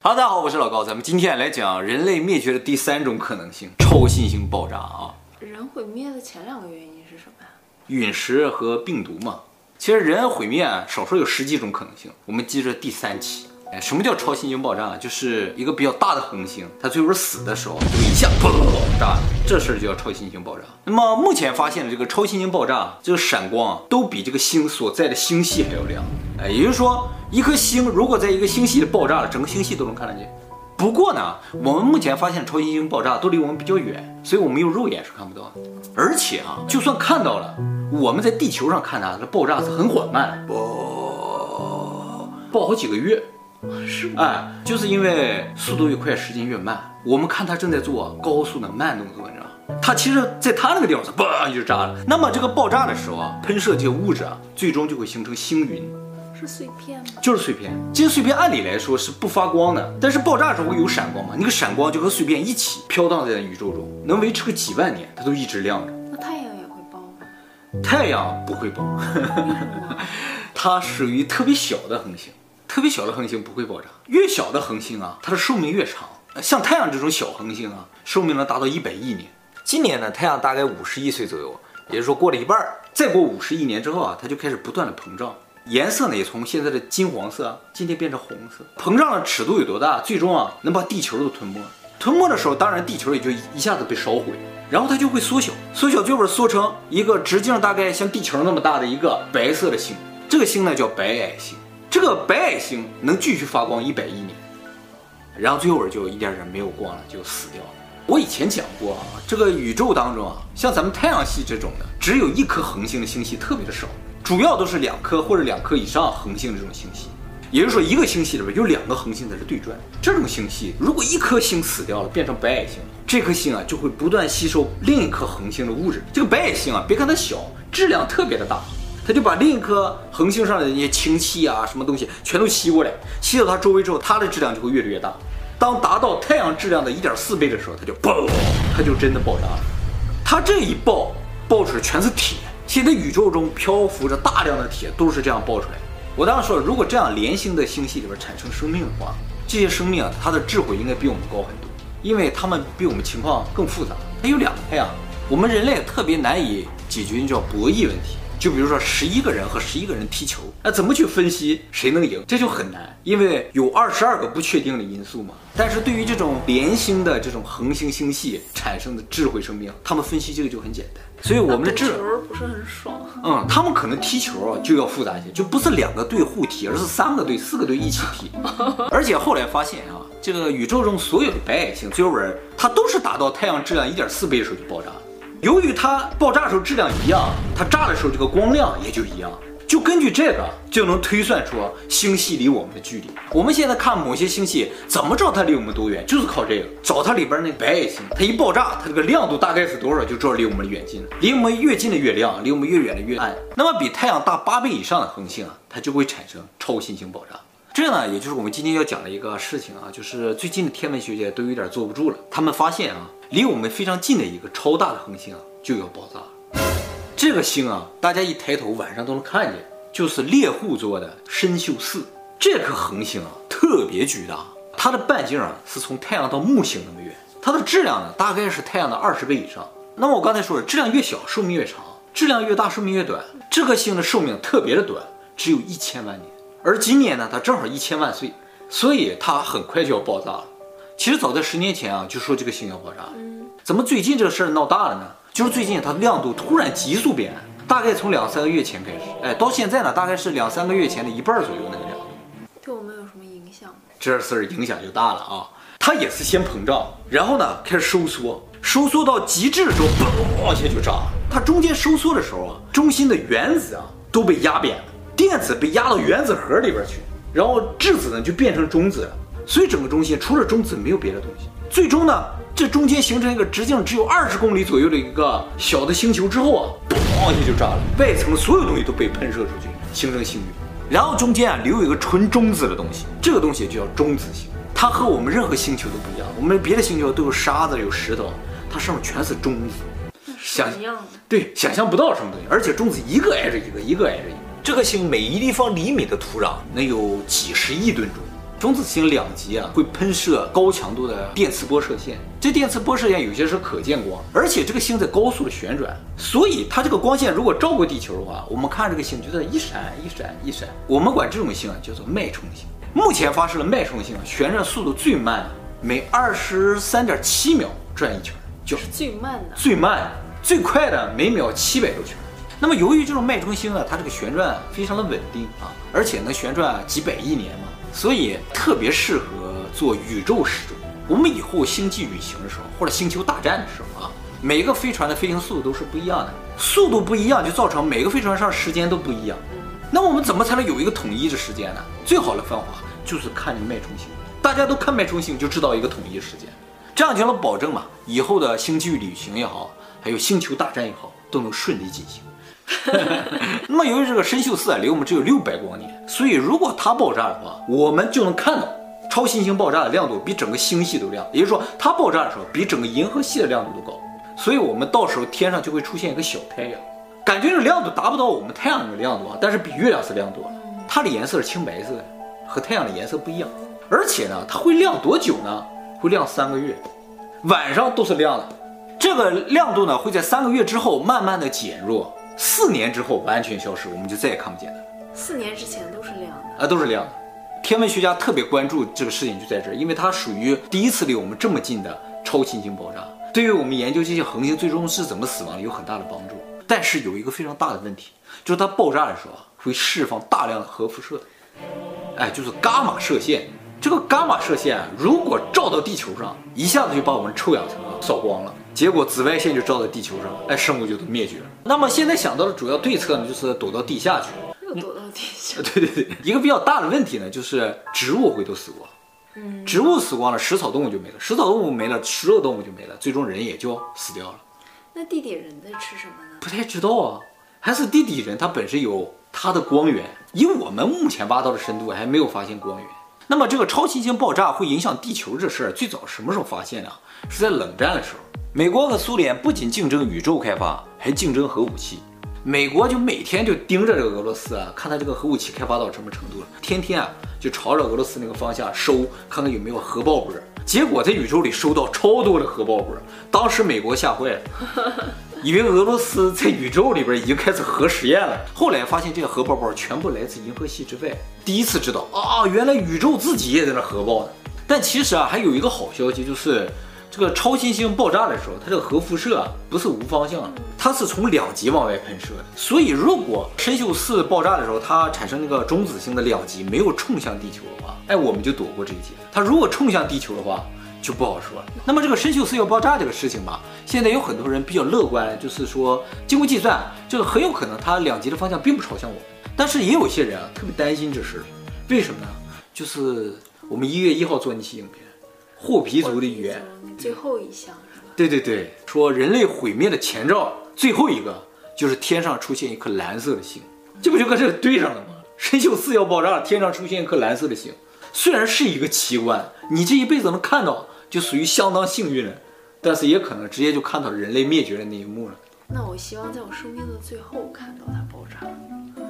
Hello，大家好，我是老高，咱们今天来讲人类灭绝的第三种可能性——超新星爆炸啊！人毁灭的前两个原因是什么呀？陨石和病毒嘛。其实人毁灭啊，少说有十几种可能性。我们接着第三期。哎，什么叫超新星爆炸？就是一个比较大的恒星，它最后死的时候就一下爆炸，这事儿就叫超新星爆炸。那么目前发现的这个超新星爆炸，这个闪光都比这个星所在的星系还要亮。哎，也就是说，一颗星如果在一个星系里爆炸了，整个星系都能看得见。不过呢，我们目前发现超新星爆炸都离我们比较远，所以我们用肉眼是看不到的。而且啊，就算看到了，我们在地球上看它，这爆炸是很缓慢，爆爆好几个月。是吗？哎，就是因为速度越快，时间越慢。我们看它正在做高速的慢动作，你知道吗？它其实在它那个地方，嘣就炸了。那么这个爆炸的时候啊，喷射这些物质啊，最终就会形成星云。是碎片吗？就是碎片。这些碎片按理来说是不发光的，但是爆炸的时候会有闪光嘛？那个闪光就和碎片一起飘荡在宇宙中，能维持个几万年，它都一直亮着。那太阳也会爆吗？太阳不会爆，它属于特别小的恒星。特别小的恒星不会爆炸，越小的恒星啊，它的寿命越长。像太阳这种小恒星啊，寿命能达到一百亿年。今年呢，太阳大概五十亿岁左右，也就是说过了一半儿。再过五十亿年之后啊，它就开始不断的膨胀，颜色呢也从现在的金黄色今天变成红色。膨胀的尺度有多大？最终啊，能把地球都吞没。吞没的时候，当然地球也就一下子被烧毁，然后它就会缩小，缩小最后缩成一个直径大概像地球那么大的一个白色的星。这个星呢叫白矮星。这个白矮星能继续发光一百亿年，然后最后就一点点没有光了，就死掉了。我以前讲过啊，这个宇宙当中啊，像咱们太阳系这种的，只有一颗恒星的星系特别的少，主要都是两颗或者两颗以上恒星的这种星系。也就是说，一个星系里边有两个恒星在这对转。这种星系如果一颗星死掉了，变成白矮星，这颗星啊就会不断吸收另一颗恒星的物质。这个白矮星啊，别看它小，质量特别的大。它就把另一颗恒星上的那些氢气啊，什么东西全都吸过来，吸到它周围之后，它的质量就会越来越大。当达到太阳质量的一点四倍的时候，它就嘣，它就真的爆炸了。它这一爆，爆出来全是铁。现在宇宙中漂浮着大量的铁，都是这样爆出来。我当时说，如果这样连星的星系里边产生生命的话，这些生命啊，它的智慧应该比我们高很多，因为它们比我们情况更复杂。它有两个太阳，我们人类特别难以解决，叫博弈问题。就比如说十一个人和十一个人踢球，那怎么去分析谁能赢？这就很难，因为有二十二个不确定的因素嘛。但是对于这种连星的这种恒星星系产生的智慧生命，他们分析这个就很简单。所以我们的智球不是很爽。嗯，他们可能踢球啊就要复杂一些，就不是两个队互踢，而是三个队、四个队一起踢。而且后来发现啊，这个宇宙中所有的白矮星最后边它都是达到太阳质量一点四倍的时候就爆炸了。由于它爆炸时候质量一样，它炸的时候这个光亮也就一样，就根据这个就能推算出星系离我们的距离。我们现在看某些星系，怎么知道它离我们多远？就是靠这个，找它里边那白矮星，它一爆炸，它这个亮度大概是多少，就知道离我们远近了。离我们越近的越亮，离我们越远的越暗。那么比太阳大八倍以上的恒星啊，它就会产生超新星爆炸。这呢，也就是我们今天要讲的一个事情啊，就是最近的天文学界都有点坐不住了，他们发现啊。离我们非常近的一个超大的恒星啊，就要爆炸。这个星啊，大家一抬头晚上都能看见，就是猎户座的参宿四。这颗恒星啊，特别巨大，它的半径啊是从太阳到木星那么远，它的质量呢大概是太阳的二十倍以上。那么我刚才说了，质量越小寿命越长，质量越大寿命越短。这颗星的寿命特别的短，只有一千万年。而今年呢，它正好一千万岁，所以它很快就要爆炸了。其实早在十年前啊，就说这个星要爆炸了。怎么最近这个事儿闹大了呢？就是最近它的亮度突然急速变暗，大概从两三个月前开始，哎，到现在呢，大概是两三个月前的一半左右那个亮度。对我们有什么影响吗？这事儿影响就大了啊！它也是先膨胀，然后呢开始收缩，收缩到极致的时候，嘣，往下就炸。它中间收缩的时候啊，中心的原子啊都被压扁了，电子被压到原子核里边去，然后质子呢就变成中子了。所以整个中心除了中子没有别的东西。最终呢，这中间形成一个直径只有二十公里左右的一个小的星球之后啊，嘣一下就炸了，外层所有东西都被喷射出去，形成星云。然后中间啊留有一个纯中子的东西，这个东西就叫中子星。它和我们任何星球都不一样，我们别的星球都有沙子有石头，它上面全是中子。想象。对，想象不到什么东西，而且中子一个挨着一个，一个挨着一个。这个星每一立方厘米的土壤能有几十亿吨重。中子星两极啊，会喷射高强度的电磁波射线。这电磁波射线有些是可见光，而且这个星在高速的旋转，所以它这个光线如果照过地球的话，我们看这个星就在一闪一闪一闪。我们管这种星啊叫做脉冲星。目前发射的脉冲星，旋转速度最慢，每二十三点七秒转一圈，就是最慢的。最慢，最快的每秒七百多圈。那么，由于这种脉冲星啊，它这个旋转非常的稳定啊，而且能旋转几百亿年嘛，所以特别适合做宇宙时钟。我们以后星际旅行的时候，或者星球大战的时候啊，每个飞船的飞行速度都是不一样的，速度不一样就造成每个飞船上时间都不一样。那我们怎么才能有一个统一的时间呢？最好的方法就是看这个脉冲星，大家都看脉冲星就知道一个统一时间，这样就能保证嘛，以后的星际旅行也好，还有星球大战也好，都能顺利进行。那么由于这个参宿四啊离我们只有六百光年，所以如果它爆炸的话，我们就能看到超新星爆炸的亮度比整个星系都亮，也就是说它爆炸的时候比整个银河系的亮度都高，所以我们到时候天上就会出现一个小太阳，感觉这亮度达不到我们太阳的亮度啊，但是比月亮是亮多了，它的颜色是青白色的，和太阳的颜色不一样，而且呢，它会亮多久呢？会亮三个月，晚上都是亮的，这个亮度呢会在三个月之后慢慢的减弱。四年之后完全消失，我们就再也看不见它了。四年之前都是亮的啊，都是亮的。天文学家特别关注这个事情就在这儿，因为它属于第一次离我们这么近的超新星爆炸，对于我们研究这些恒星最终是怎么死亡有很大的帮助。但是有一个非常大的问题，就是它爆炸的时候啊会释放大量的核辐射，哎，就是伽马射线。这个伽马射线啊，如果照到地球上，一下子就把我们臭氧层扫光了。结果紫外线就照在地球上，哎，生物就都灭绝了。那么现在想到的主要对策呢，就是躲到地下去。又躲到地下？对对对，一个比较大的问题呢，就是植物会都死光。嗯，植物死光了，食草动物就没了，食草动物没了，食肉动物就没了，最终人也就死掉了。那地底人在吃什么呢？不太知道啊，还是地底人他本身有他的光源，以我们目前挖到的深度还没有发现光源。那么这个超新星爆炸会影响地球这事儿，最早什么时候发现的？是在冷战的时候。美国和苏联不仅竞争宇宙开发，还竞争核武器。美国就每天就盯着这个俄罗斯啊，看他这个核武器开发到什么程度了，天天啊就朝着俄罗斯那个方向收，看看有没有核爆波。结果在宇宙里收到超多的核爆波，当时美国吓坏了，以为俄罗斯在宇宙里边已经开始核实验了。后来发现这个核爆包全部来自银河系之外，第一次知道啊，原来宇宙自己也在那核爆呢。但其实啊，还有一个好消息就是。这个超新星爆炸的时候，它这个核辐射啊不是无方向的，它是从两极往外喷射的。所以如果参宿四爆炸的时候，它产生那个中子星的两极没有冲向地球的话，哎，我们就躲过这一劫。它如果冲向地球的话，就不好说了。那么这个参宿四要爆炸这个事情吧，现在有很多人比较乐观，就是说经过计算，这个很有可能它两极的方向并不朝向我们。但是也有些人啊特别担心这事，为什么呢？就是我们一月一号做那期影片。霍皮族的语言，最后一项是吧？对对对，说人类毁灭的前兆，最后一个就是天上出现一颗蓝色的星，这不就跟这个对上了吗？参宿四要爆炸，天上出现一颗蓝色的星，虽然是一个奇观，你这一辈子能看到，就属于相当幸运了，但是也可能直接就看到人类灭绝的那一幕了。那我希望在我生命的最后看到它爆炸。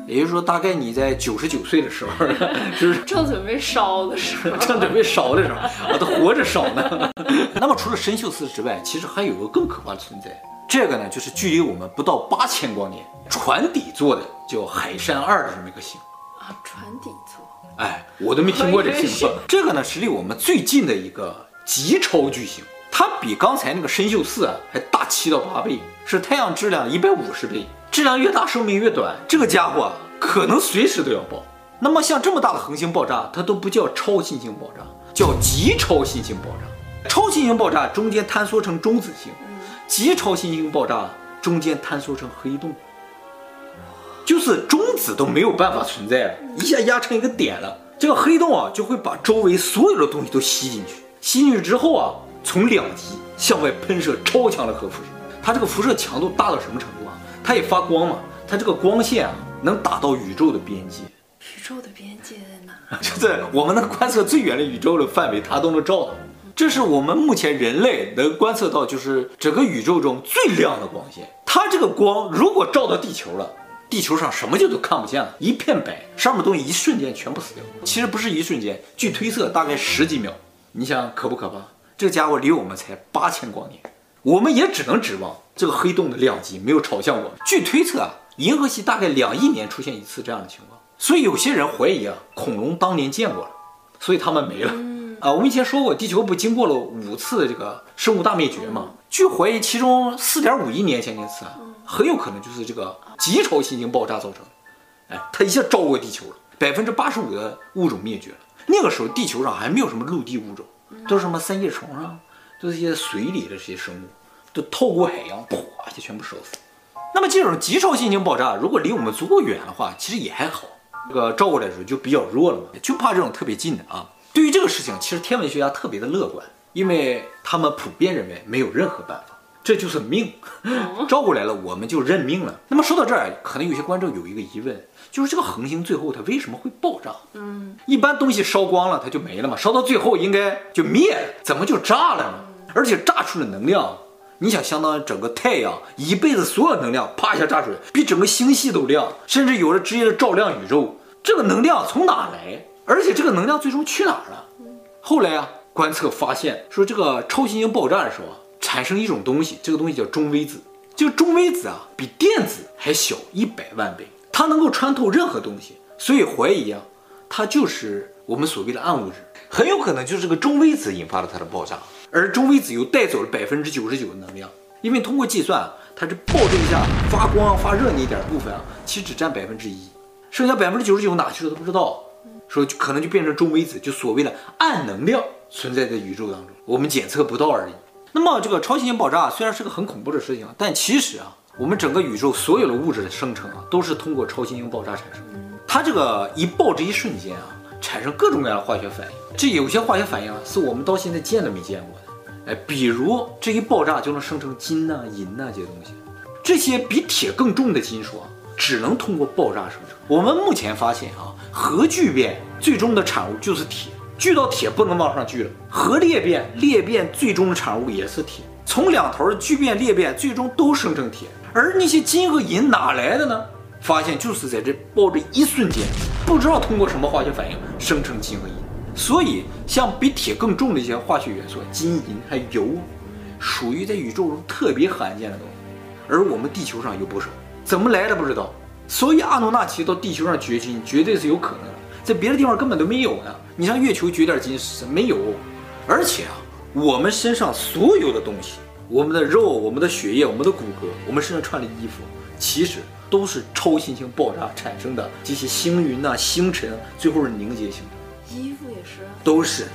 也就是说，大概你在九十九岁的时候，就是正准备烧的时候，正准备烧的时候，啊，都活着烧呢。那么除了参宿四之外，其实还有个更可怕的存在，这个呢，就是距离我们不到八千光年，船底座的叫海山二的这么一个星啊，船底座。哎，我都没听过这个星。这个呢，是离我们最近的一个极超巨星，它比刚才那个参宿四啊还大七到八倍，是太阳质量一百五十倍。质量越大，寿命越短。这个家伙可能随时都要爆。那么像这么大的恒星爆炸，它都不叫超新星爆炸，叫极超新星爆炸。超新星爆炸中间坍缩成中子星，极超新星爆炸中间坍缩成黑洞，就是中子都没有办法存在了，一下压成一个点了，这个黑洞啊就会把周围所有的东西都吸进去，吸进去之后啊，从两极向外喷射超强的核辐射。它这个辐射强度大到什么程度啊？它也发光嘛，它这个光线啊能打到宇宙的边界。宇宙的边界在哪？就在我们能观测最远的宇宙的范围，它都能照到。这是我们目前人类能观测到，就是整个宇宙中最亮的光线。它这个光如果照到地球了，地球上什么就都看不见了，一片白，上面东西一瞬间全部死掉。其实不是一瞬间，据推测大概十几秒。你想可不可怕？这家伙离我们才八千光年，我们也只能指望这个黑洞的两极没有朝向我们。据推测啊，银河系大概两亿年出现一次这样的情况。所以有些人怀疑啊，恐龙当年见过了，所以他们没了。啊，我们以前说过，地球不经过了五次这个生物大灭绝吗？据怀疑，其中四点五亿年前那次，很有可能就是这个极超新星爆炸造成的。哎，它一下照过地球了，百分之八十五的物种灭绝了。那个时候地球上还没有什么陆地物种，都是什么三叶虫啊，都是一些水里的这些生物，都透过海洋，啪就全部烧死。那么这种极超新星爆炸，如果离我们足够远的话，其实也还好。这个照过来的时候就比较弱了嘛，就怕这种特别近的啊。对于这个事情，其实天文学家特别的乐观，因为他们普遍认为没有任何办法，这就是命，照过来了我们就认命了。那么说到这儿，可能有些观众有一个疑问，就是这个恒星最后它为什么会爆炸？嗯，一般东西烧光了它就没了嘛，烧到最后应该就灭了，怎么就炸了呢？而且炸出的能量。你想，相当于整个太阳一辈子所有能量，啪一下炸出来，比整个星系都亮，甚至有的直接的照亮宇宙。这个能量从哪来？而且这个能量最终去哪儿了？后来啊，观测发现说，这个超新星爆炸的时候啊，产生一种东西，这个东西叫中微子。这个中微子啊，比电子还小一百万倍，它能够穿透任何东西，所以怀疑啊，它就是我们所谓的暗物质，很有可能就是这个中微子引发了它的爆炸。而中微子又带走了百分之九十九的能量，因为通过计算，它这爆这一下发光发热那一点部分啊，其实只占百分之一，剩下百分之九十九哪去了都不知道，说可能就变成中微子，就所谓的暗能量存在在宇宙当中，我们检测不到而已。那么这个超新星爆炸虽然是个很恐怖的事情，但其实啊，我们整个宇宙所有的物质的生成啊，都是通过超新星爆炸产生的。它这个一爆这一瞬间啊。产生各种各样的化学反应，这有些化学反应啊，是我们到现在见都没见过的。哎，比如这一爆炸就能生成金呐、银呐、这些东西，这些比铁更重的金属啊，只能通过爆炸生成。我们目前发现啊，核聚变最终的产物就是铁，聚到铁不能往上聚了；核裂变，裂变最终的产物也是铁。从两头的聚变裂变，最终都生成铁。而那些金和银哪来的呢？发现就是在这爆这一瞬间。不知道通过什么化学反应生成金和银，所以像比铁更重的一些化学元素，金、银还有铀，属于在宇宙中特别罕见的东西，而我们地球上有不少，怎么来的不知道。所以阿努纳奇到地球上掘金绝对是有可能的，在别的地方根本都没有呢。你上月球掘点金是没有，而且啊，我们身上所有的东西，我们的肉、我们的血液、我们的骨骼，我们身上穿的衣服，其实。都是超新星爆炸产生的这些星云呐、星辰，最后是凝结形成。衣服也是，都是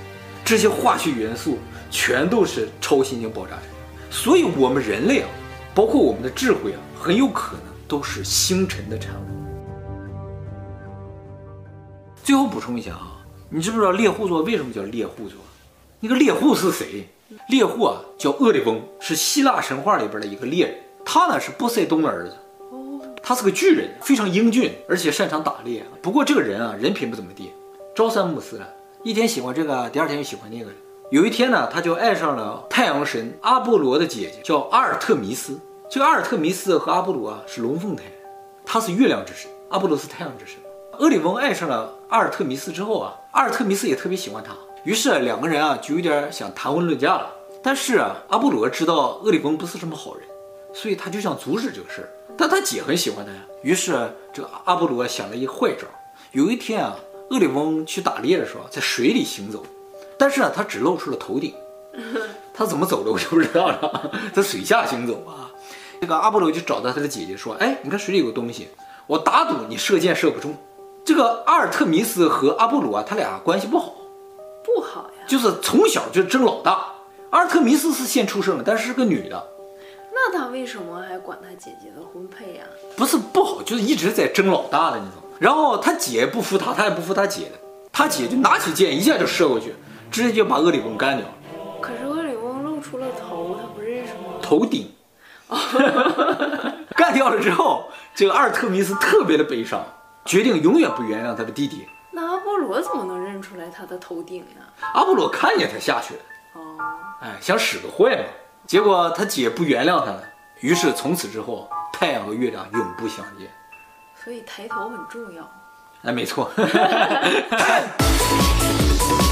这些化学元素，全都是超新星爆炸产生。所以，我们人类啊，包括我们的智慧啊，很有可能都是星辰的产物。最后补充一下啊，你知不知道猎户座为什么叫猎户座？那个猎户是谁？猎户啊，叫厄里翁，是希腊神话里边的一个猎人，他呢是波塞冬的儿子。他是个巨人，非常英俊，而且擅长打猎。不过这个人啊，人品不怎么地，朝三暮四的，一天喜欢这个，第二天又喜欢那个。有一天呢，他就爱上了太阳神阿波罗的姐姐，叫阿尔特弥斯。这个阿尔特弥斯和阿波罗啊是龙凤胎，他是月亮之神，阿波罗是太阳之神。厄里翁爱上了阿尔特弥斯之后啊，阿尔特弥斯也特别喜欢他，于是两个人啊就有点想谈婚论嫁了。但是啊，阿波罗知道厄里翁不是什么好人，所以他就想阻止这个事儿。但他姐很喜欢他呀，于是这个阿波罗想了一个坏招。有一天啊，厄里翁去打猎的时候，在水里行走，但是呢，他只露出了头顶。他怎么走的我就不知道了，在水下行走啊。这个阿波罗就找到他的姐姐说：“哎，你看水里有个东西，我打赌你射箭射不中。”这个阿尔特弥斯和阿波罗啊，他俩关系不好，不好呀，就是从小就争老大。阿尔特弥斯是先出生的，但是是个女的。那他为什么还管他姐姐的婚配呀？不是不好，就是一直在争老大的那种。然后他姐不服他，他也不服他姐的。他姐就拿起剑一下就射过去，直接就把厄里翁干掉了。可是厄里翁露出了头，他不认识吗？头顶。干掉了之后，这个阿尔特弥斯特别的悲伤，决定永远不原谅他的弟弟。那阿波罗怎么能认出来他的头顶呀？阿波罗看见他下去了，哦，哎，想使个坏嘛。结果他姐不原谅他了，于是从此之后，太阳和月亮永不相见。所以抬头很重要。哎，没错。